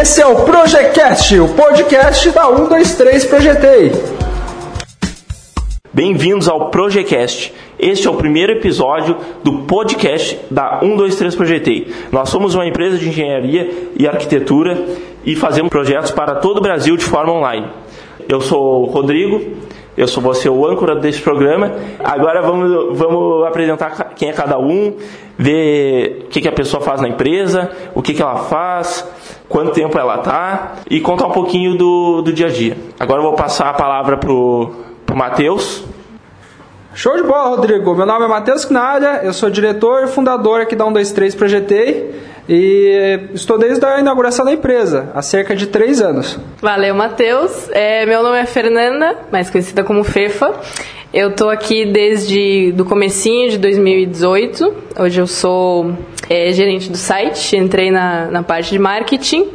Esse é o Projecast, o podcast da 123 Projetei. Bem-vindos ao Projecast. Este é o primeiro episódio do podcast da 123 Projetei. Nós somos uma empresa de engenharia e arquitetura e fazemos projetos para todo o Brasil de forma online. Eu sou o Rodrigo, eu sou você o âncora desse programa. Agora vamos, vamos apresentar quem é cada um, ver o que, que a pessoa faz na empresa, o que, que ela faz, quanto tempo ela está e contar um pouquinho do, do dia a dia. Agora eu vou passar a palavra pro, pro Matheus. Show de bola, Rodrigo. Meu nome é Matheus Knalha, eu sou diretor e fundador aqui da 123 Projetei e estou desde a inauguração da empresa, há cerca de três anos. Valeu, Matheus. É, meu nome é Fernanda, mais conhecida como Fefa. Eu estou aqui desde do comecinho de 2018. Hoje eu sou é, gerente do site, entrei na, na parte de marketing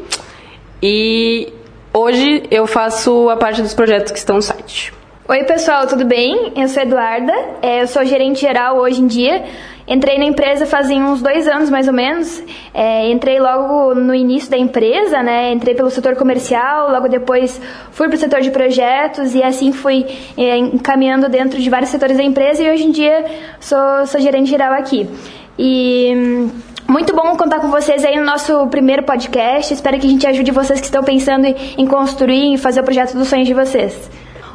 e hoje eu faço a parte dos projetos que estão no site. Oi, pessoal, tudo bem? Eu sou Eduarda, é, eu sou gerente geral hoje em dia. Entrei na empresa fazem uns dois anos, mais ou menos. É, entrei logo no início da empresa, né? Entrei pelo setor comercial, logo depois fui para o setor de projetos e assim fui é, encaminhando dentro de vários setores da empresa e hoje em dia sou, sou gerente geral aqui. E... Hum, muito bom contar com vocês aí no nosso primeiro podcast. Espero que a gente ajude vocês que estão pensando em construir e fazer o projeto dos sonhos de vocês.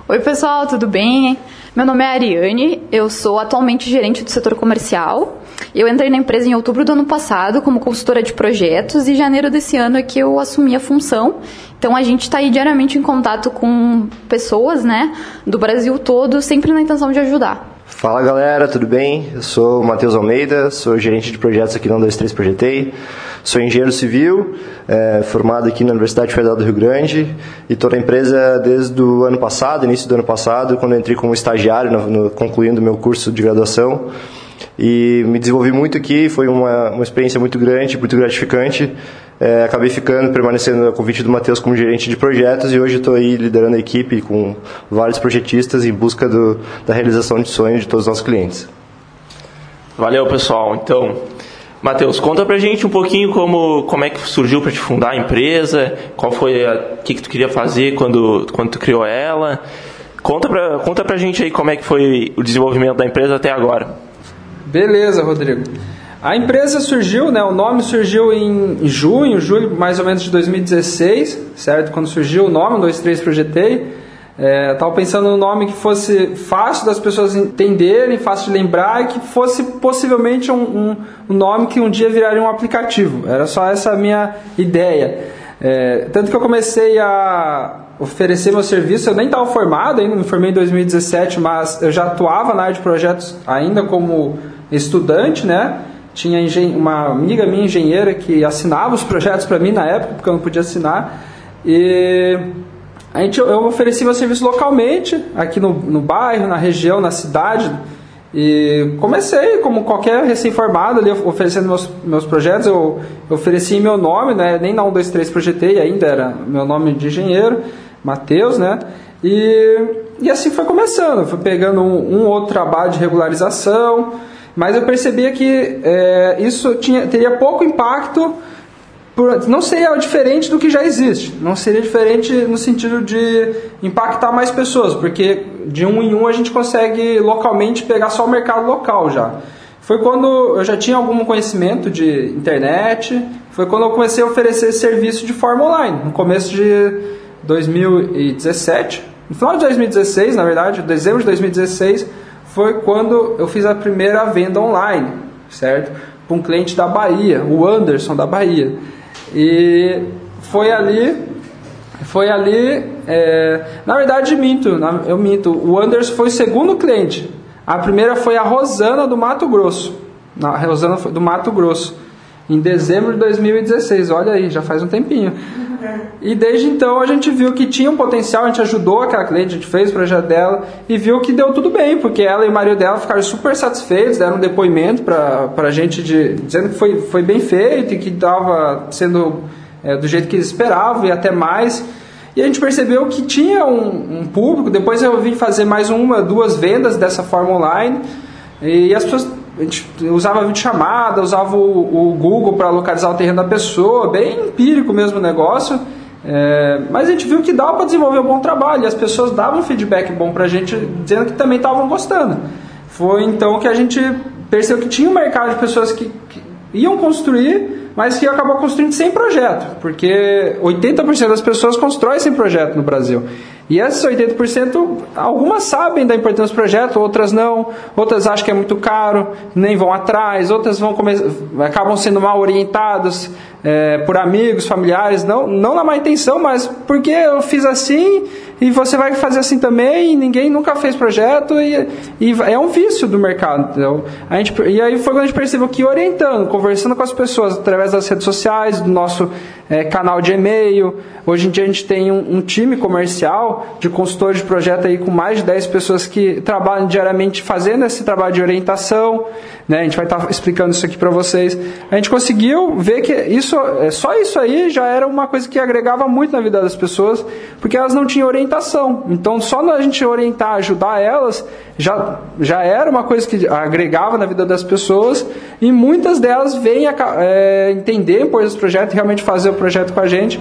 Oi, pessoal, tudo bem? Meu nome é Ariane, eu sou atualmente gerente do setor comercial. Eu entrei na empresa em outubro do ano passado como consultora de projetos e janeiro desse ano é que eu assumi a função. Então a gente está aí diariamente em contato com pessoas, né, do Brasil todo, sempre na intenção de ajudar. Fala galera, tudo bem? Eu sou o Matheus Almeida, sou gerente de projetos aqui na 123 Projetei. Sou engenheiro civil, é, formado aqui na Universidade Federal do Rio Grande e estou na empresa desde o ano passado, início do ano passado, quando entrei como estagiário, no, no, concluindo meu curso de graduação. E me desenvolvi muito aqui, foi uma, uma experiência muito grande, muito gratificante. É, acabei ficando, permanecendo a convite do Matheus como gerente de projetos e hoje estou aí liderando a equipe com vários projetistas em busca do, da realização de sonhos de todos os nossos clientes. Valeu, pessoal. Então, Matheus, conta pra gente um pouquinho como, como é que surgiu para te fundar a empresa, qual foi o que, que tu queria fazer quando, quando tu criou ela. Conta pra, conta pra gente aí como é que foi o desenvolvimento da empresa até agora. Beleza, Rodrigo. A empresa surgiu, né, o nome surgiu em junho, julho mais ou menos de 2016, certo? Quando surgiu o nome, 23 Projetei. É, Estava pensando num nome que fosse fácil das pessoas entenderem, fácil de lembrar e que fosse possivelmente um, um, um nome que um dia viraria um aplicativo. Era só essa a minha ideia. É, tanto que eu comecei a oferecer meu serviço, eu nem estava formado ainda, me formei em 2017, mas eu já atuava na área de projetos ainda como estudante, né? Tinha uma amiga minha engenheira que assinava os projetos para mim na época, porque eu não podia assinar. E a gente, eu oferecia meu serviço localmente, aqui no, no bairro, na região, na cidade. E comecei, como qualquer recém-formado, ali oferecendo meus, meus projetos. Eu, eu ofereci meu nome, né? nem na 123 projetei ainda, era meu nome de engenheiro, Matheus, né? E, e assim foi começando. Fui pegando um, um outro trabalho de regularização, mas eu percebia que é, isso tinha, teria pouco impacto não seria diferente do que já existe. Não seria diferente no sentido de impactar mais pessoas, porque de um em um a gente consegue localmente pegar só o mercado local já. Foi quando eu já tinha algum conhecimento de internet, foi quando eu comecei a oferecer serviço de forma online, no começo de 2017. No final de 2016, na verdade, dezembro de 2016, foi quando eu fiz a primeira venda online, certo? Para um cliente da Bahia, o Anderson da Bahia. E foi ali, foi ali, é, na verdade minto, eu minto, o Anderson foi o segundo cliente. A primeira foi a Rosana do Mato Grosso, a Rosana do Mato Grosso, em dezembro de 2016, olha aí, já faz um tempinho. E desde então a gente viu que tinha um potencial, a gente ajudou aquela cliente, a gente fez o projeto dela e viu que deu tudo bem, porque ela e o marido dela ficaram super satisfeitos, deram um depoimento para a gente de, dizendo que foi, foi bem feito e que estava sendo é, do jeito que eles esperavam e até mais. E a gente percebeu que tinha um, um público. Depois eu vim fazer mais uma, duas vendas dessa forma online. E as pessoas a gente usava videochamada, usava o, o Google para localizar o terreno da pessoa, bem empírico mesmo o negócio. É, mas a gente viu que dava para desenvolver um bom trabalho e as pessoas davam feedback bom para a gente, dizendo que também estavam gostando. Foi então que a gente percebeu que tinha um mercado de pessoas que, que iam construir, mas que acabou construindo sem projeto, porque 80% das pessoas constroem sem projeto no Brasil. E esses 80%, algumas sabem da importância do projeto, outras não, outras acham que é muito caro, nem vão atrás, outras vão acabam sendo mal orientadas é, por amigos, familiares, não, não na má intenção, mas porque eu fiz assim e você vai fazer assim também, ninguém nunca fez projeto e, e é um vício do mercado. Então, a gente, e aí foi quando a gente percebeu que orientando, conversando com as pessoas através das redes sociais, do nosso é, canal de e-mail, hoje em dia a gente tem um, um, time comercial de consultores de projeto aí com mais de 10 pessoas que trabalham diariamente fazendo esse trabalho de orientação, né? a gente vai estar tá explicando isso aqui para vocês. A gente conseguiu ver que isso, é, só isso aí já era uma coisa que agregava muito na vida das pessoas, porque elas não tinham orientação. Então, só a gente orientar, ajudar elas, já, já era uma coisa que agregava na vida das pessoas e muitas delas vêm é, entender depois esse projeto realmente fazer o projeto com a gente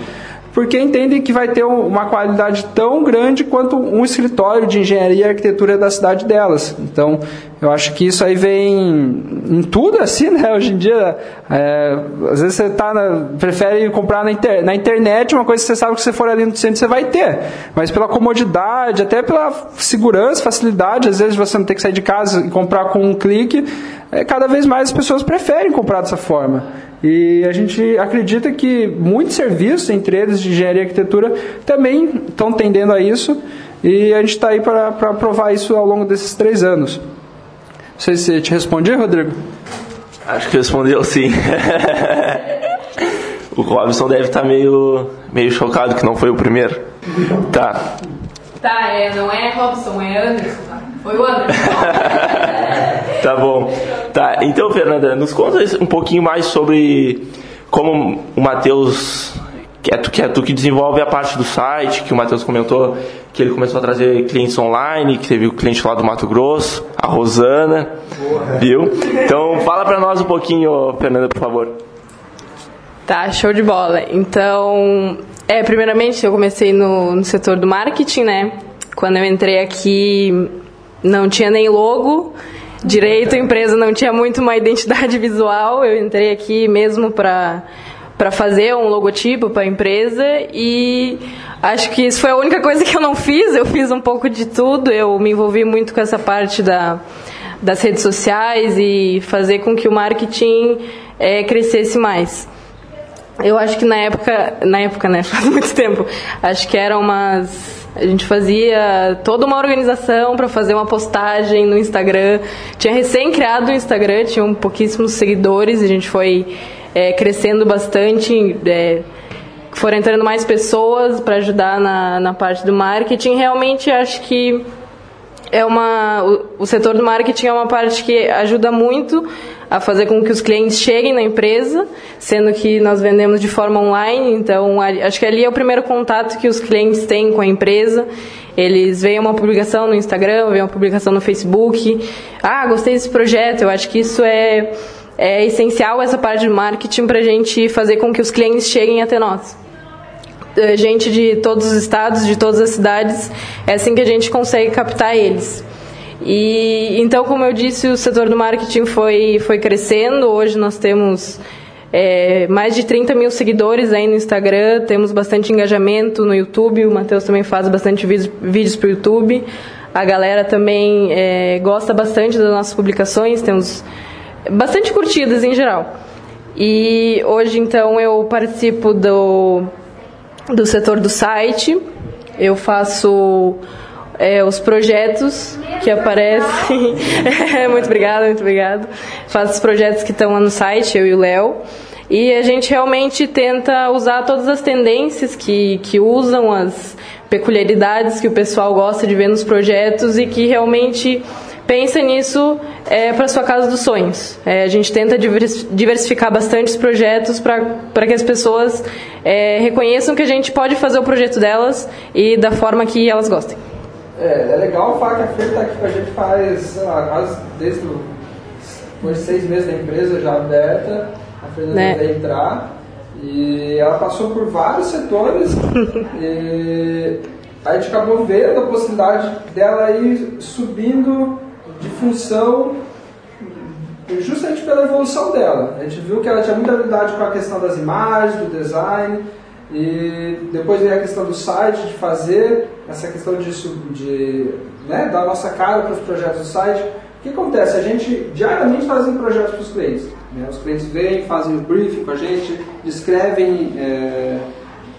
porque entendem que vai ter uma qualidade tão grande quanto um escritório de engenharia e arquitetura da cidade delas. Então, eu acho que isso aí vem em tudo assim, né? Hoje em dia, é, às vezes você tá na, prefere comprar na, inter, na, internet uma coisa que você sabe que você for ali no centro você vai ter, mas pela comodidade, até pela segurança, facilidade, às vezes você não tem que sair de casa e comprar com um clique, é, cada vez mais as pessoas preferem comprar dessa forma. E a gente acredita que muitos serviços, entre eles de engenharia e arquitetura, também estão tendendo a isso. E a gente está aí para provar isso ao longo desses três anos. Não sei se te respondi, Rodrigo. Acho que respondeu sim. o Robson deve estar tá meio, meio chocado que não foi o primeiro. Tá. Tá, é, não é Robson, é Anderson. Tá? Foi o Anderson. tá bom. Tá, então, Fernanda, nos conta um pouquinho mais sobre como o Matheus, que é tu, que é tu que desenvolve a parte do site, que o Matheus comentou que ele começou a trazer clientes online, que teve o cliente lá do Mato Grosso, a Rosana, Boa. viu? Então, fala para nós um pouquinho, Fernanda, por favor. Tá, show de bola. Então, é, primeiramente eu comecei no, no setor do marketing, né? Quando eu entrei aqui, não tinha nem logo, direito, a empresa não tinha muito uma identidade visual. Eu entrei aqui mesmo para para fazer um logotipo para a empresa e acho que isso foi a única coisa que eu não fiz. Eu fiz um pouco de tudo. Eu me envolvi muito com essa parte da, das redes sociais e fazer com que o marketing é, crescesse mais. Eu acho que na época, na época, né, faz muito tempo, acho que eram umas a gente fazia toda uma organização para fazer uma postagem no Instagram. Tinha recém criado o Instagram, tinham pouquíssimos seguidores, a gente foi é, crescendo bastante. É, foram entrando mais pessoas para ajudar na, na parte do marketing. Realmente acho que é uma o, o, setor do marketing é uma parte que ajuda muito a fazer com que os clientes cheguem na empresa, sendo que nós vendemos de forma online, então acho que ali é o primeiro contato que os clientes têm com a empresa. Eles veem uma publicação no Instagram, veem uma publicação no Facebook. Ah, gostei desse projeto. Eu acho que isso é, é essencial, essa parte de marketing, para a gente fazer com que os clientes cheguem até nós. Eh, gente de todos os estados, de todas as cidades, é assim que a gente consegue captar eles. E então, como eu disse, o setor do marketing foi, foi crescendo. Hoje nós temos é, mais de 30 mil seguidores aí no Instagram, temos bastante engajamento no YouTube. O Matheus também faz bastante vídeos para o YouTube. A galera também é, gosta bastante das nossas publicações, temos bastante curtidas em geral. E hoje, então, eu participo do, do setor do site, eu faço é, os projetos que aparecem. muito obrigada, muito obrigada. Faço os projetos que estão lá no site, eu e o Léo. E a gente realmente tenta usar todas as tendências que, que usam, as peculiaridades que o pessoal gosta de ver nos projetos e que realmente pensa nisso é, para sua casa dos sonhos. É, a gente tenta diversificar bastante os projetos para que as pessoas é, reconheçam que a gente pode fazer o projeto delas e da forma que elas gostem. É, é legal falar que a Fer está aqui com a gente faz, sei lá, quase desde o depois de seis meses da empresa já aberta, a Fernanda né? vai entrar. E ela passou por vários setores. e a gente acabou vendo a possibilidade dela ir subindo de função justamente pela evolução dela. A gente viu que ela tinha muita habilidade com a questão das imagens, do design, e depois veio a questão do site, de fazer essa questão de, de né, dar nossa cara para os projetos do site. O que acontece? A gente diariamente faz projetos para os clientes. Né? Os clientes vêm, fazem o briefing com a gente, descrevem é,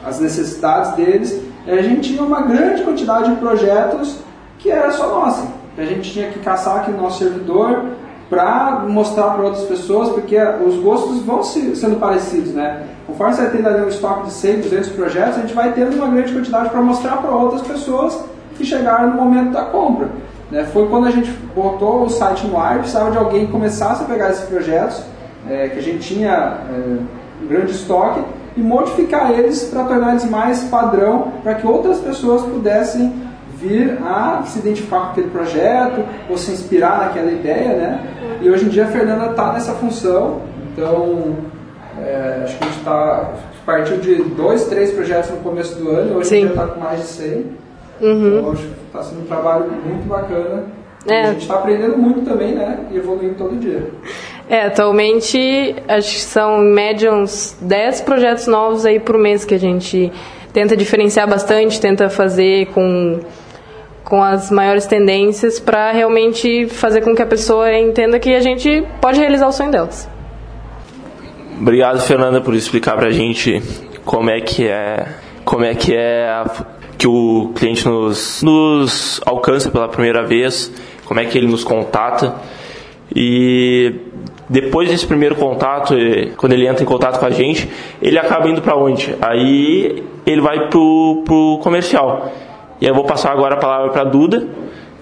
as necessidades deles. E a gente tinha uma grande quantidade de projetos que era só nossa. Que a gente tinha que caçar aqui no nosso servidor para mostrar para outras pessoas, porque os gostos vão se, sendo parecidos, né? Conforme você tem ali um estoque de 100, 200 projetos, a gente vai tendo uma grande quantidade para mostrar para outras pessoas que chegaram no momento da compra. Né? Foi quando a gente botou o site no ar, precisava de alguém que começasse a pegar esses projetos, é, que a gente tinha é, um grande estoque, e modificar eles para tornar eles mais padrão, para que outras pessoas pudessem vir a se identificar com aquele projeto ou se inspirar naquela ideia, né? E hoje em dia a Fernanda está nessa função, então é, acho que a gente está partiu de dois, três projetos no começo do ano, hoje Sim. em dia está com mais de 100. Uhum. Então, está sendo um trabalho muito bacana. É. a gente está aprendendo muito também, né? E evoluindo todo dia. É, atualmente acho que são em média uns 10 projetos novos aí por mês que a gente tenta diferenciar bastante, tenta fazer com, com as maiores tendências para realmente fazer com que a pessoa entenda que a gente pode realizar o sonho delas. Obrigado, Fernanda, por explicar para a gente como é que é, como é que é a que o cliente nos, nos alcança pela primeira vez, como é que ele nos contata. E depois desse primeiro contato, quando ele entra em contato com a gente, ele acaba indo para onde? Aí ele vai pro, pro comercial. E eu vou passar agora a palavra para Duda,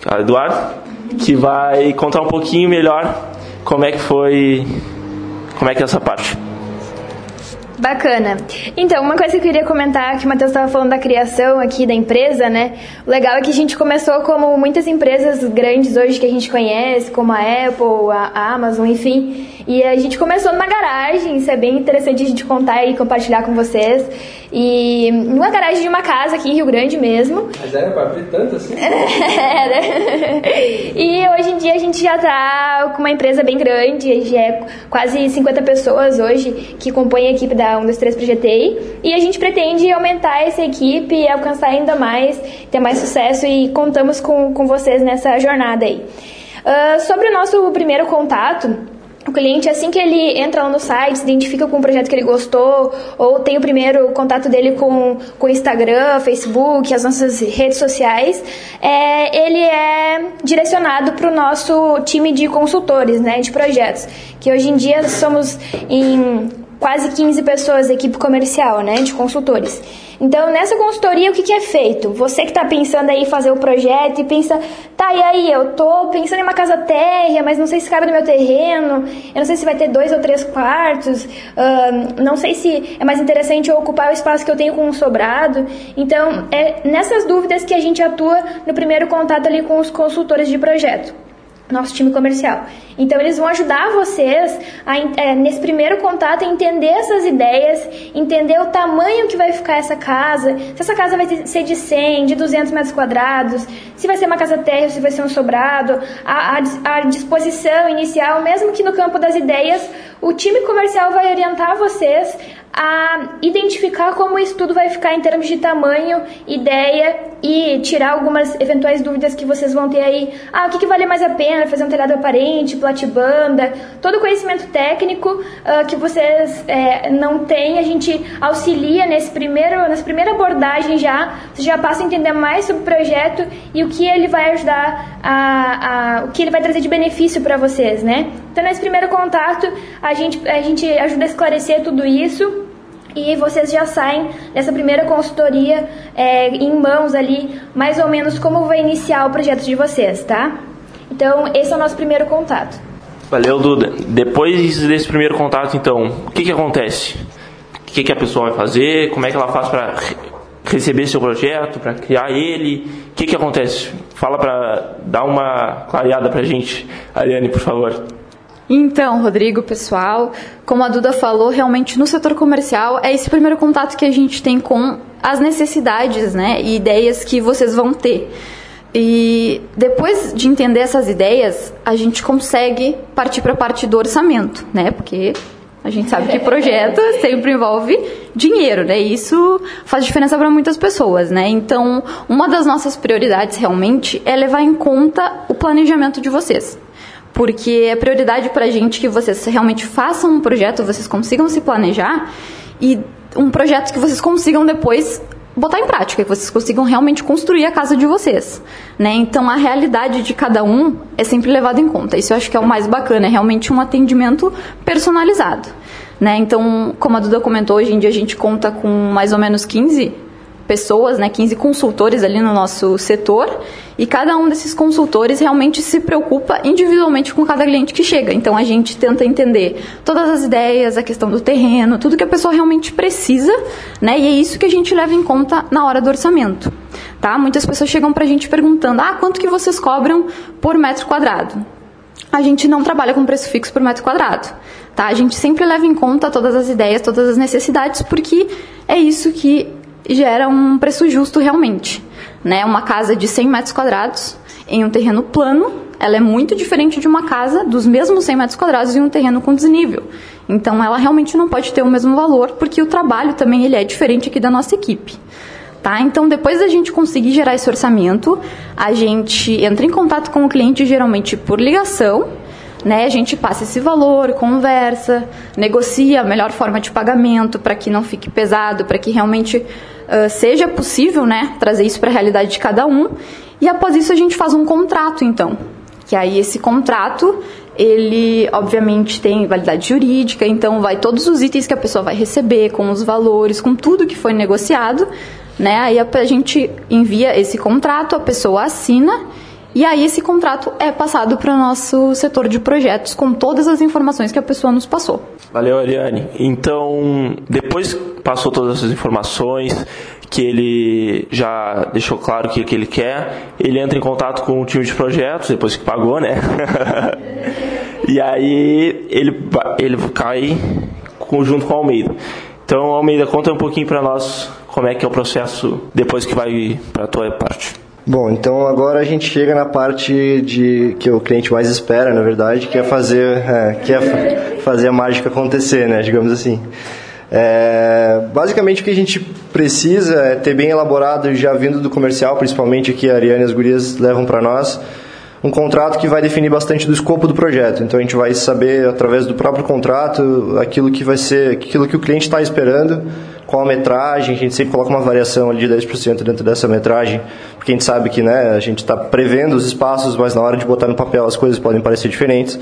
a Eduardo, que vai contar um pouquinho melhor como é que foi, como é que é essa parte. Bacana. Então, uma coisa que eu queria comentar, que o Matheus estava falando da criação aqui da empresa, né? O legal é que a gente começou como muitas empresas grandes hoje que a gente conhece, como a Apple, a Amazon, enfim. E a gente começou numa garagem, isso é bem interessante a gente contar e compartilhar com vocês. E numa garagem de uma casa aqui em Rio Grande mesmo. Mas era pra abrir tanto assim? era. E hoje em dia a gente já tá com uma empresa bem grande, já é quase 50 pessoas hoje que compõem a equipe da 123 Projetei. E a gente pretende aumentar essa equipe e alcançar ainda mais, ter mais sucesso e contamos com, com vocês nessa jornada aí. Uh, sobre o nosso primeiro contato, o cliente, assim que ele entra lá no site, se identifica com um projeto que ele gostou, ou tem o primeiro contato dele com o Instagram, Facebook, as nossas redes sociais, é, ele é direcionado para o nosso time de consultores, né, de projetos, que hoje em dia somos em quase 15 pessoas, equipe comercial, né, de consultores. Então, nessa consultoria, o que, que é feito? Você que está pensando aí fazer o projeto e pensa, tá, e aí, eu tô pensando em uma casa térrea, mas não sei se cabe no meu terreno, eu não sei se vai ter dois ou três quartos, uh, não sei se é mais interessante eu ocupar o espaço que eu tenho com um sobrado. Então, é nessas dúvidas que a gente atua no primeiro contato ali com os consultores de projeto nosso time comercial. Então eles vão ajudar vocês a, é, nesse primeiro contato a entender essas ideias, entender o tamanho que vai ficar essa casa, se essa casa vai ser de 100, de 200 metros quadrados, se vai ser uma casa térrea, se vai ser um sobrado, a, a, a disposição inicial, mesmo que no campo das ideias, o time comercial vai orientar vocês a identificar como isso tudo vai ficar em termos de tamanho, ideia e tirar algumas eventuais dúvidas que vocês vão ter aí. Ah, o que, que vale mais a pena? Fazer um telhado aparente, platibanda, todo o conhecimento técnico uh, que vocês é, não têm, a gente auxilia nesse primeiro, nessa primeira abordagem já, você já passa a entender mais sobre o projeto e o que ele vai ajudar a, a o que ele vai trazer de benefício para vocês, né? Então nesse primeiro contato a gente, a gente ajuda a esclarecer tudo isso e vocês já saem dessa primeira consultoria é, em mãos ali, mais ou menos como vai iniciar o projeto de vocês, tá? Então, esse é o nosso primeiro contato. Valeu, Duda. Depois desse primeiro contato, então, o que, que acontece? O que, que a pessoa vai fazer? Como é que ela faz para receber seu projeto, para criar ele? O que, que acontece? Fala para dar uma clareada para a gente, Ariane, por favor. Então, Rodrigo, pessoal, como a Duda falou, realmente no setor comercial é esse primeiro contato que a gente tem com as necessidades né, e ideias que vocês vão ter. E depois de entender essas ideias, a gente consegue partir para a parte do orçamento, né? Porque a gente sabe que projeto sempre envolve dinheiro, né? Isso faz diferença para muitas pessoas, né? Então, uma das nossas prioridades realmente é levar em conta o planejamento de vocês. Porque é prioridade para a gente que vocês realmente façam um projeto, vocês consigam se planejar e um projeto que vocês consigam depois botar em prática, que vocês consigam realmente construir a casa de vocês, né? Então a realidade de cada um é sempre levada em conta. Isso eu acho que é o mais bacana, é realmente um atendimento personalizado, né? Então, como a Duda comentou, hoje em dia a gente conta com mais ou menos 15 pessoas, né, 15 consultores ali no nosso setor, e cada um desses consultores realmente se preocupa individualmente com cada cliente que chega. Então a gente tenta entender todas as ideias, a questão do terreno, tudo que a pessoa realmente precisa, né? E é isso que a gente leva em conta na hora do orçamento. Tá? Muitas pessoas chegam para a gente perguntando: "Ah, quanto que vocês cobram por metro quadrado?" A gente não trabalha com preço fixo por metro quadrado. Tá? A gente sempre leva em conta todas as ideias, todas as necessidades, porque é isso que gera um preço justo realmente. Né? Uma casa de 100 metros quadrados em um terreno plano, ela é muito diferente de uma casa dos mesmos 100 metros quadrados em um terreno com desnível. Então, ela realmente não pode ter o mesmo valor, porque o trabalho também ele é diferente aqui da nossa equipe. Tá? Então, depois da gente conseguir gerar esse orçamento, a gente entra em contato com o cliente geralmente por ligação, né? A gente passa esse valor, conversa, negocia a melhor forma de pagamento para que não fique pesado, para que realmente uh, seja possível, né, trazer isso para a realidade de cada um. E após isso a gente faz um contrato, então. Que aí esse contrato, ele obviamente tem validade jurídica, então vai todos os itens que a pessoa vai receber, com os valores, com tudo que foi negociado, né? Aí a gente envia esse contrato, a pessoa assina e aí esse contrato é passado para o nosso setor de projetos com todas as informações que a pessoa nos passou. Valeu, Ariane. Então, depois passou todas essas informações, que ele já deixou claro o que, que ele quer, ele entra em contato com o time de projetos, depois que pagou, né? e aí ele, ele cai junto com o Almeida. Então, Almeida, conta um pouquinho para nós como é que é o processo depois que vai para a tua parte. Bom, então agora a gente chega na parte de que o cliente mais espera, na verdade, que é fazer, é, que é fazer a mágica acontecer, né, digamos assim. É, basicamente o que a gente precisa é ter bem elaborado, já vindo do comercial, principalmente que a Ariane e as gurias levam para nós, um contrato que vai definir bastante do escopo do projeto. Então a gente vai saber através do próprio contrato aquilo que vai ser, aquilo que o cliente está esperando qual a metragem, a gente sempre coloca uma variação ali de 10% dentro dessa metragem, porque a gente sabe que né, a gente está prevendo os espaços, mas na hora de botar no papel as coisas podem parecer diferentes.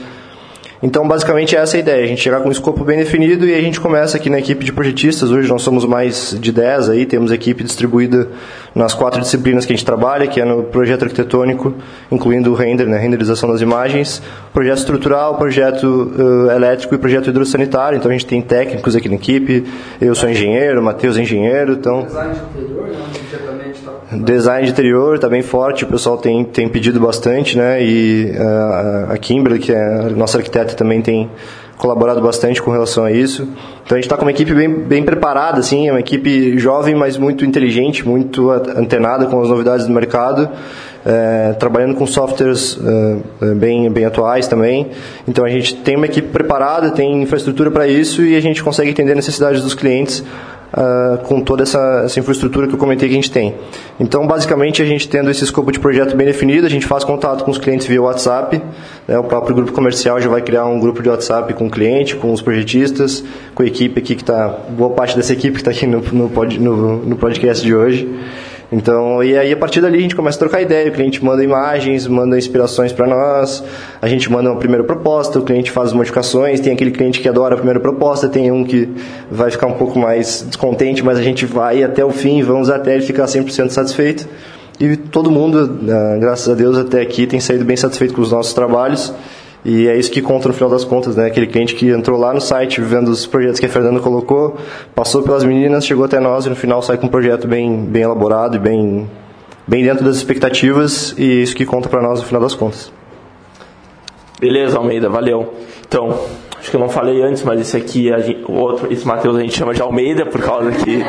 Então, basicamente, essa é a ideia, a gente chegar com um escopo bem definido e a gente começa aqui na equipe de projetistas. Hoje nós somos mais de 10 aí, temos equipe distribuída nas quatro disciplinas que a gente trabalha, que é no projeto arquitetônico, incluindo o render, né, renderização das imagens, projeto estrutural, projeto uh, elétrico e projeto hidrossanitário. Então, a gente tem técnicos aqui na equipe, eu sou engenheiro, Matheus é engenheiro, então... Design de interior, né? Design de interior está bem forte, o pessoal tem, tem pedido bastante, né? E uh, a Kimberly, que é a nossa arquiteta, também tem colaborado bastante com relação a isso. Então a gente está com uma equipe bem, bem preparada, assim, é uma equipe jovem, mas muito inteligente, muito antenada com as novidades do mercado, é, trabalhando com softwares é, bem, bem atuais também. Então a gente tem uma equipe preparada, tem infraestrutura para isso e a gente consegue entender as necessidades dos clientes uh, com toda essa, essa, infraestrutura que eu comentei que a gente tem. Então, basicamente, a gente tendo esse escopo de projeto bem definido, a gente faz contato com os clientes via WhatsApp, né, o próprio grupo comercial já vai criar um grupo de WhatsApp com o cliente, com os projetistas, com a equipe aqui que está, boa parte dessa equipe que está aqui no, no, pod, no, no podcast de hoje. Então, e aí a partir dali a gente começa a trocar ideia, o cliente manda imagens, manda inspirações para nós, a gente manda uma primeira proposta, o cliente faz modificações, tem aquele cliente que adora a primeira proposta, tem um que vai ficar um pouco mais descontente, mas a gente vai até o fim, vamos até ele ficar 100% satisfeito. E todo mundo, ah, graças a Deus, até aqui tem saído bem satisfeito com os nossos trabalhos. E é isso que conta no final das contas, né? Aquele cliente que entrou lá no site, vendo os projetos que a Fernanda colocou, passou pelas meninas, chegou até nós e no final sai com um projeto bem, bem elaborado e bem, bem dentro das expectativas e é isso que conta para nós no final das contas. Beleza, Almeida, valeu. Então acho que eu não falei antes, mas esse aqui, gente, o outro, esse Matheus a gente chama de Almeida, por causa que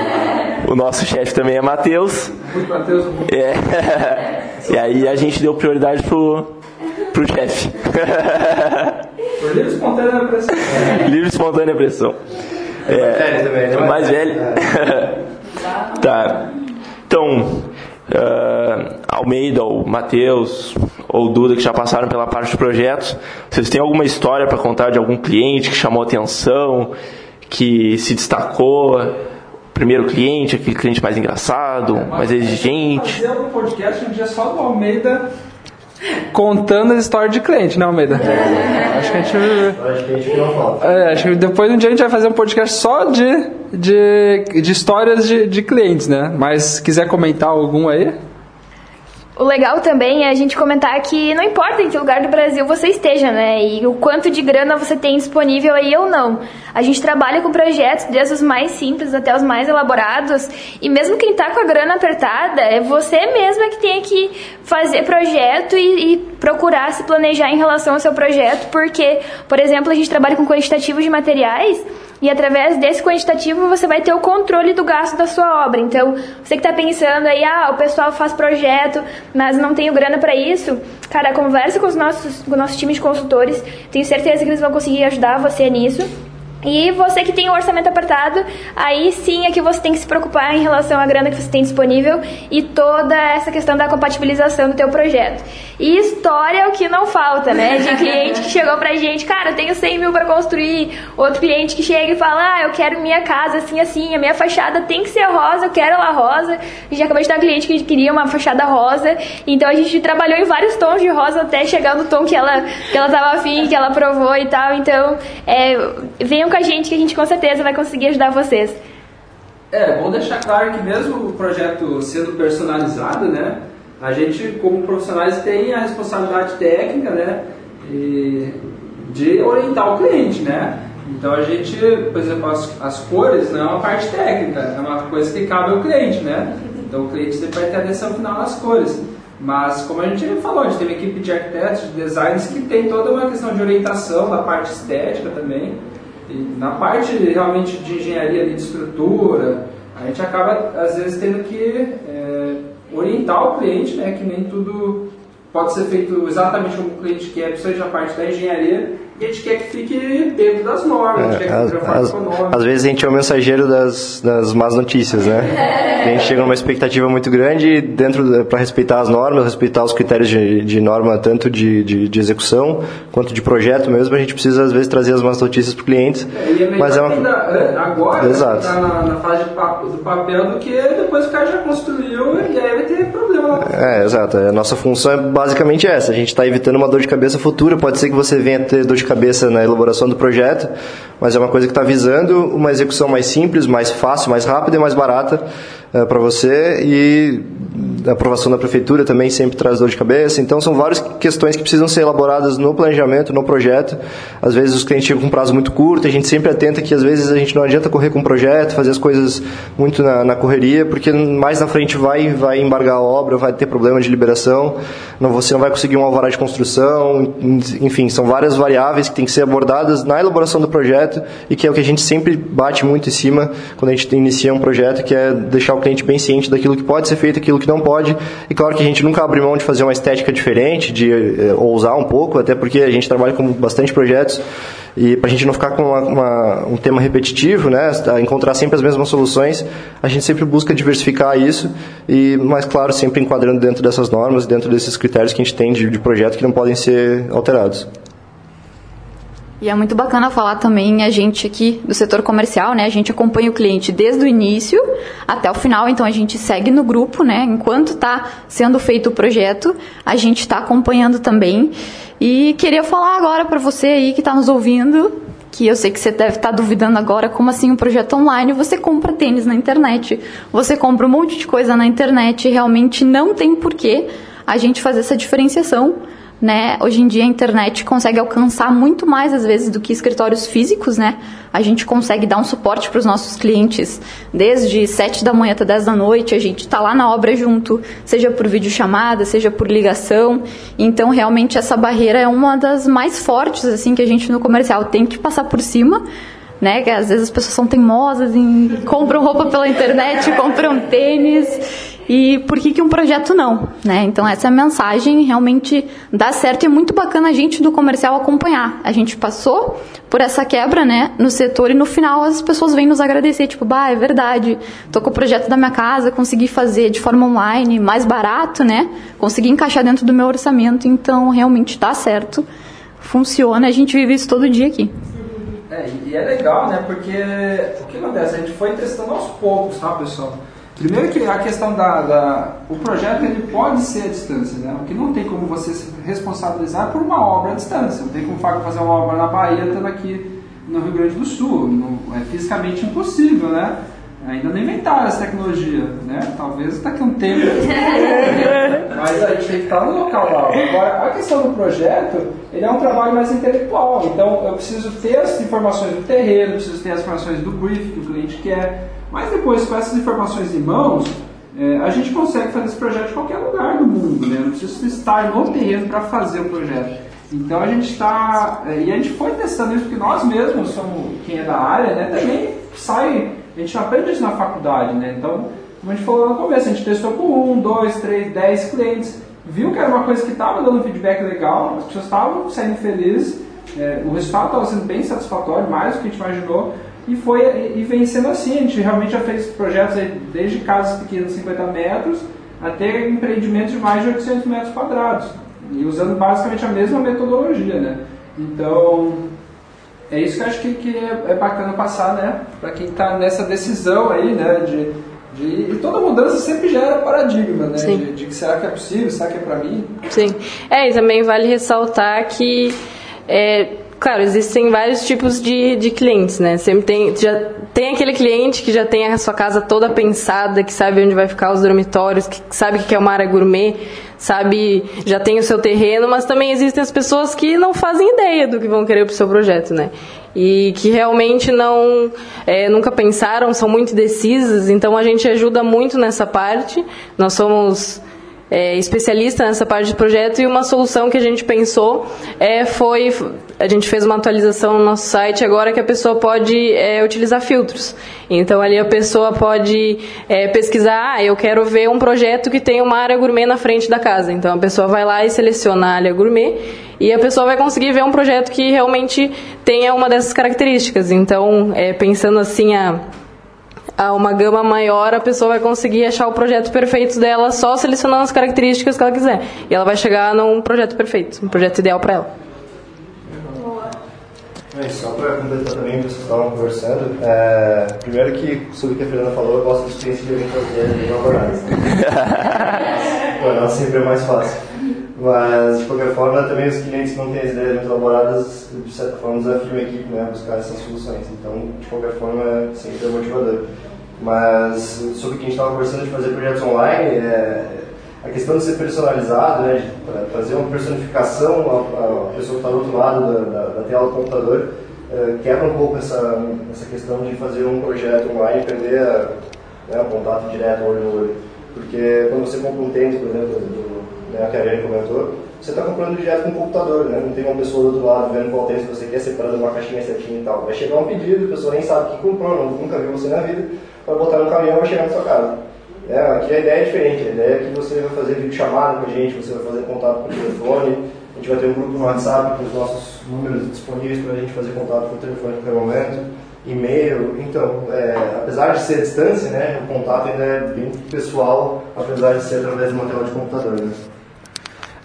o nosso chefe também é Matheus. Matheus. É. E aí a gente deu prioridade pro, pro chefe. Por livre espontânea pressão. livre espontânea pressão. É, mais velho também, né? Mais velho. tá. Então, uh, Almeida, ou Matheus, ou Duda, que já passaram pela parte de projetos, vocês têm alguma história para contar de algum cliente que chamou atenção, que se destacou? Primeiro cliente, aquele cliente mais engraçado, mais exigente. Fazer um podcast um dia só do Almeida contando as histórias de cliente, né, Almeida? É. Acho que a gente. Acho que a gente não falta. É, acho que depois um dia a gente vai fazer um podcast só de, de, de histórias de, de clientes, né? Mas se quiser comentar algum aí. O legal também é a gente comentar que não importa em que lugar do Brasil você esteja, né? E o quanto de grana você tem disponível aí ou não. A gente trabalha com projetos desde os mais simples até os mais elaborados. E mesmo quem está com a grana apertada, é você mesma que tem que fazer projeto e, e procurar se planejar em relação ao seu projeto. Porque, por exemplo, a gente trabalha com quantitativo de materiais. E através desse quantitativo você vai ter o controle do gasto da sua obra. Então, você que está pensando aí, ah, o pessoal faz projeto, mas não tenho grana para isso, cara, conversa com os nossos, com o nosso time de consultores. Tenho certeza que eles vão conseguir ajudar você nisso. E você que tem o um orçamento apertado, aí sim é que você tem que se preocupar em relação à grana que você tem disponível e toda essa questão da compatibilização do teu projeto. E história é o que não falta, né? De cliente que chegou pra gente, cara, eu tenho 100 mil para construir. Outro cliente que chega e fala, ah, eu quero minha casa assim, assim, a minha fachada tem que ser rosa, eu quero ela rosa. A gente acabou de dar um cliente que queria uma fachada rosa. Então a gente trabalhou em vários tons de rosa até chegar no tom que ela, que ela tava afim, que ela provou e tal. Então, é, venham com a gente que a gente com certeza vai conseguir ajudar vocês. É, bom deixar claro que mesmo o projeto sendo personalizado, né? A gente, como profissionais, tem a responsabilidade técnica, né? de orientar o cliente, né? Então a gente, por exemplo, as, as cores não é uma parte técnica, é uma coisa que cabe ao cliente, né? Então o cliente sempre vai ter a decisão final nas cores. Mas, como a gente falou, a gente tem uma equipe de arquitetos, de designers que tem toda uma questão de orientação da parte estética também. Na parte realmente de engenharia de estrutura, a gente acaba às vezes tendo que é, orientar o cliente, né, que nem tudo pode ser feito exatamente como o cliente quer, principalmente na parte da engenharia, e a gente quer que fique dentro das normas, é, a gente quer que é, as, Às vezes a gente é o mensageiro das, das más notícias, né? A gente chega numa expectativa muito grande dentro para respeitar as normas, respeitar os critérios de, de norma, tanto de, de, de, execução quanto de projeto mesmo. A gente precisa às vezes trazer as más notícias para o cliente. É, é mas é uma... ainda, é, agora Exato. Tá na, na, fase do papel do que depois o cara já construiu e aí vai ter problema. É, exato. A nossa função é basicamente essa. A gente está evitando uma dor de cabeça futura. Pode ser que você venha ter dor de cabeça na elaboração do projeto, mas é uma coisa que está visando uma execução mais simples, mais fácil, mais rápida e mais barata uh, eh, para você e a aprovação da prefeitura também sempre traz dor de cabeça. Então, são várias questões que precisam ser elaboradas no planejamento, no projeto. Às vezes, os clientes chegam com prazo muito curto, a gente sempre atenta que, às vezes, a gente não adianta correr com o projeto, fazer as coisas muito na, na correria, porque mais na frente vai, vai embargar a obra, vai ter problema de liberação, não, você não vai conseguir um alvará de construção, enfim, são várias variáveis que têm que ser abordadas na elaboração do projeto e que é o que a gente sempre bate muito em cima quando a gente inicia um projeto, que é deixar o cliente bem ciente daquilo que pode ser feito, aquilo que não pode pode. E claro que a gente nunca abre mão de fazer uma estética diferente, de eh, ousar um pouco, até porque a gente trabalha com bastante projetos e para a gente não ficar com uma, uma, um tema repetitivo, né, encontrar sempre as mesmas soluções, a gente sempre busca diversificar isso, e, mas claro, sempre enquadrando dentro dessas normas, dentro desses critérios que a gente tem de, de projeto que não podem ser alterados. E é muito bacana falar também a gente aqui do setor comercial, né? A gente acompanha o cliente desde o início até o final, então a gente segue no grupo, né? Enquanto está sendo feito o projeto, a gente está acompanhando também. E queria falar agora para você aí que está nos ouvindo, que eu sei que você deve estar tá duvidando agora, como assim um projeto online? Você compra tênis na internet, você compra um monte de coisa na internet, realmente não tem porquê a gente fazer essa diferenciação né? Hoje em dia a internet consegue alcançar muito mais às vezes do que escritórios físicos, né? A gente consegue dar um suporte para os nossos clientes desde 7 da manhã até 10 da noite, a gente está lá na obra junto, seja por videochamada, seja por ligação. Então, realmente essa barreira é uma das mais fortes assim que a gente no comercial tem que passar por cima né? Que às vezes as pessoas são teimosas compram roupa pela internet, compram tênis. E por que, que um projeto não? Né? Então essa mensagem realmente dá certo e é muito bacana a gente do comercial acompanhar. A gente passou por essa quebra né, no setor e no final as pessoas vêm nos agradecer, tipo, bah, é verdade, tô com o projeto da minha casa, consegui fazer de forma online, mais barato, né? Consegui encaixar dentro do meu orçamento, então realmente dá certo, funciona, a gente vive isso todo dia aqui. É, e é legal, né? Porque o que acontece? A gente foi testando aos poucos, tá, pessoal? Primeiro que a questão da, da, o projeto ele pode ser à distância, né? O que não tem como você se responsabilizar por uma obra à distância. Não tem como fazer uma obra na Bahia estando aqui no Rio Grande do Sul. Não, é fisicamente impossível, né? Ainda não inventaram essa tecnologia, né? Talvez daqui a um tempo. Mas a gente tem que estar no local lá. Agora, a questão do projeto, ele é um trabalho mais intelectual. Então, eu preciso ter as informações do terreno, preciso ter as informações do brief que o cliente quer. Mas depois, com essas informações em mãos, é, a gente consegue fazer esse projeto em qualquer lugar do mundo, né? Não precisa estar no terreno para fazer o projeto. Então a gente está. É, e a gente foi testando isso porque nós mesmos somos quem é da área, né? Também sai a gente não aprende isso na faculdade, né? Então, como a gente falou no começo, a gente testou com um, dois, três, dez clientes, viu que era uma coisa que estava dando feedback legal, as pessoas estavam saindo felizes, é, o resultado estava sendo bem satisfatório, mais do que a gente imaginou, e foi e vem sendo assim. A gente realmente já fez projetos aí, desde casas pequenas de 50 metros até empreendimentos de mais de 800 metros quadrados, e usando basicamente a mesma metodologia, né? Então, é isso que eu acho que, que é, bacana passar, né? Para quem está nessa decisão aí, né? De, de, e toda mudança sempre gera paradigma, né? De, de, que será que é possível, será que é para mim? Sim. É, e também vale ressaltar que, é, claro, existem vários tipos de, de clientes, né? Sempre tem, já tem aquele cliente que já tem a sua casa toda pensada, que sabe onde vai ficar os dormitórios, que sabe que é uma área gourmet sabe, já tem o seu terreno, mas também existem as pessoas que não fazem ideia do que vão querer para o seu projeto, né? E que realmente não, é, nunca pensaram, são muito indecisas, então a gente ajuda muito nessa parte. Nós somos é, especialista nessa parte de projeto e uma solução que a gente pensou é, foi a gente fez uma atualização no nosso site agora que a pessoa pode é, utilizar filtros. Então ali a pessoa pode é, pesquisar ah, eu quero ver um projeto que tem uma área gourmet na frente da casa. Então a pessoa vai lá e seleciona a área gourmet e a pessoa vai conseguir ver um projeto que realmente tenha uma dessas características. Então é, pensando assim a a uma gama maior, a pessoa vai conseguir achar o projeto perfeito dela só selecionando as características que ela quiser. E ela vai chegar num projeto perfeito, um projeto ideal para ela. É, só para completar também, vocês estavam conversando, é, primeiro que sobre o que a Fernanda falou, eu gosto de experiência de alguém fazer de namorado. não sempre é mais fácil. Mas, de qualquer forma, também os clientes não têm as ideias muito elaboradas, de certa forma, desafiam a equipe né, a buscar essas soluções. Então, de qualquer forma, sempre é motivador. Mas, sobre o que a gente estava conversando de fazer projetos online, é, a questão de ser personalizado, né, de fazer uma personificação à, pessoa que está do outro lado da, da, da tela do computador, é, quebra um pouco essa, essa questão de fazer um projeto online e perder né, o contato direto olho no olho. Porque quando você compra um tênis, por exemplo, né, a Ariane comentou, você está comprando direto com o computador, né? não tem uma pessoa do outro lado vendo qual tênis você quer, separando uma caixinha certinha e tal. Vai chegar um pedido, a pessoa nem sabe que comprou, nunca viu você na vida, vai botar no caminhão e vai chegar na sua casa. É, aqui a ideia é diferente, a ideia é que você vai fazer vídeo chamada com a gente, você vai fazer contato por telefone, a gente vai ter um grupo no WhatsApp com os nossos números disponíveis para a gente fazer contato por telefone a qualquer momento, e-mail. Então, é, apesar de ser distância, né, o contato ainda é bem pessoal, apesar de ser através de uma tela de computador. Né?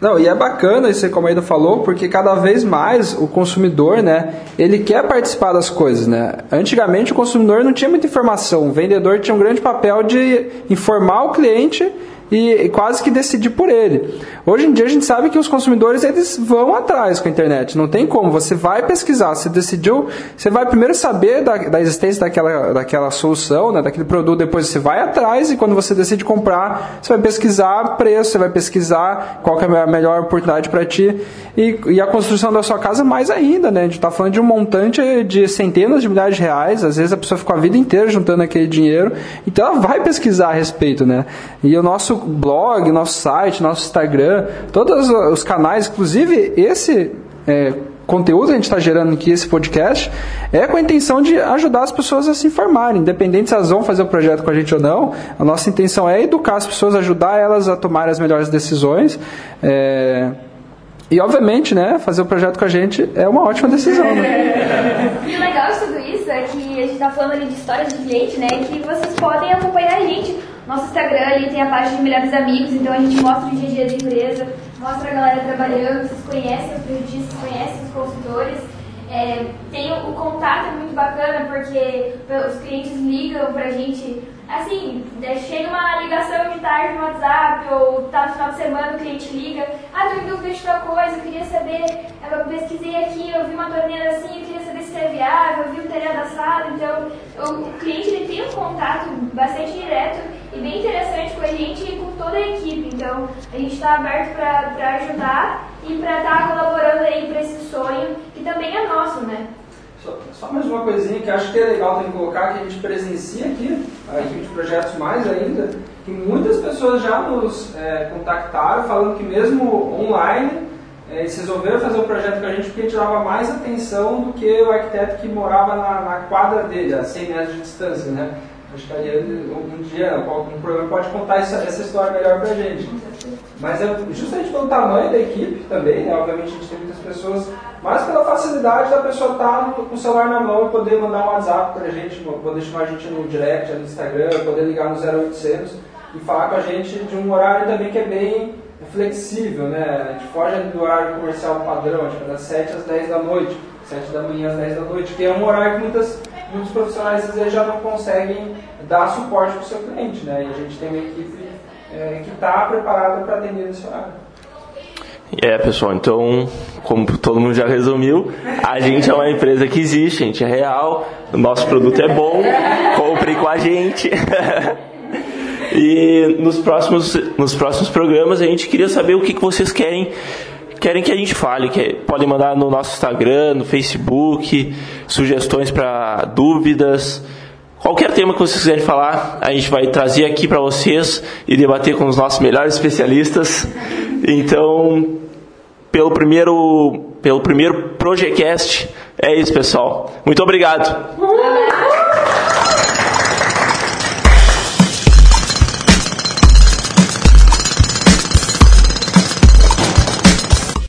Não, e é bacana isso como ainda falou, porque cada vez mais o consumidor, né, ele quer participar das coisas, né? Antigamente o consumidor não tinha muita informação, o vendedor tinha um grande papel de informar o cliente e quase que decidir por ele. Hoje em dia a gente sabe que os consumidores eles vão atrás com a internet, não tem como. Você vai pesquisar, você decidiu, você vai primeiro saber da, da existência daquela, daquela solução, né, daquele produto, depois você vai atrás e quando você decide comprar, você vai pesquisar preço, você vai pesquisar qual é a melhor oportunidade para ti e, e, a construção da sua casa mais ainda, né? A gente está falando de um montante de centenas de milhares de reais, às vezes a pessoa ficou a vida inteira juntando aquele dinheiro, então ela vai pesquisar a respeito, né? E o nosso blog, nosso site, nosso Instagram, todos os canais, inclusive esse é, conteúdo que a gente está gerando aqui, esse podcast, é com a intenção de ajudar as pessoas a se informarem, independente se elas vão fazer o projeto com a gente ou não. A nossa intenção é educar as pessoas, ajudar elas a tomarem as melhores decisões. É, e, obviamente, né, fazer o projeto com a gente é uma ótima decisão. Né? E o legal de tudo isso é que a gente está falando ali de histórias de cliente, né, que vocês podem acompanhar a gente. Nosso Instagram ali tem a página de Melhores Amigos, então a gente mostra o dia a dia da empresa, mostra a galera trabalhando, vocês conhecem os prejudiços, conhecem os consultores. É, tem o, o, contato é muito bacana porque os clientes ligam pra gente, assim, é, chega uma ligação de tarde no WhatsApp ou tá no final de semana o cliente liga, ah, tô em dúvida de tal coisa, eu queria saber, eu pesquisei aqui, eu vi uma torneira assim, eu queria saber se é viável, eu vi o telhado assado, então o, o cliente ele tem um contato bastante direto e bem interessante com a gente e com toda a equipe, então a gente está aberto para ajudar e para estar tá colaborando aí para esse sonho que também é nosso, né? Só, só, mais uma coisinha que acho que é legal também colocar, que a gente presencia aqui, a equipe de projetos mais ainda, que muitas pessoas já nos é, contactaram falando que mesmo online é, eles resolveram fazer o projeto com a gente porque a gente dava mais atenção do que o arquiteto que morava na, na quadra dele, a 100 metros de distância, né? Acho que aí um dia, um programa pode contar essa, essa história melhor pra gente. Mas é justamente pelo tamanho da equipe também, né? Obviamente a gente tem muitas pessoas, mas pela facilidade da pessoa estar tá com o celular na mão e poder mandar um WhatsApp pra gente, poder chamar a gente no direct, no Instagram, poder ligar no 0800 e falar com a gente de um horário também que é bem flexível, né? A gente foge do horário comercial padrão, acho que é das 7 às 10 da noite, 7 da manhã às 10 da noite, que é um horário que muitas muitos profissionais às vezes já não conseguem dar suporte para o seu cliente, né? E a gente tem uma equipe é, que está preparada para atender nesse horário. É, pessoal, então, como todo mundo já resumiu, a gente é uma empresa que existe, a gente é real, o nosso produto é bom, compre com a gente. e nos próximos, nos próximos programas a gente queria saber o que, que vocês querem querem que a gente fale, que podem mandar no nosso Instagram, no Facebook, sugestões para dúvidas. Qualquer tema que vocês quiserem falar, a gente vai trazer aqui para vocês e debater com os nossos melhores especialistas. Então, pelo primeiro, pelo primeiro Projecast, é isso, pessoal. Muito obrigado.